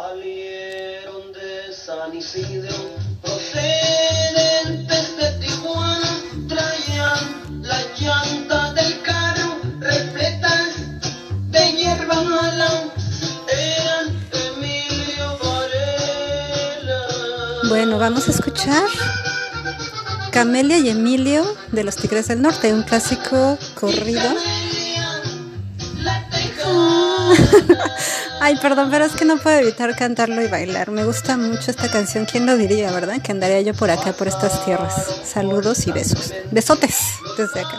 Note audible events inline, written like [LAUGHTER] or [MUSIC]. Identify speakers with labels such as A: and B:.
A: Salieron de San Isidro, procedentes de Tijuana, traían la llanta del carro, repletas de hierba mala, eran Emilio Varela.
B: Bueno, vamos a escuchar Camelia y Emilio de los Tigres del Norte, un clásico corrido. [LAUGHS] Ay, perdón, pero es que no puedo evitar cantarlo y bailar. Me gusta mucho esta canción. ¿Quién lo diría, verdad? Que andaría yo por acá, por estas tierras. Saludos y besos. Besotes desde acá.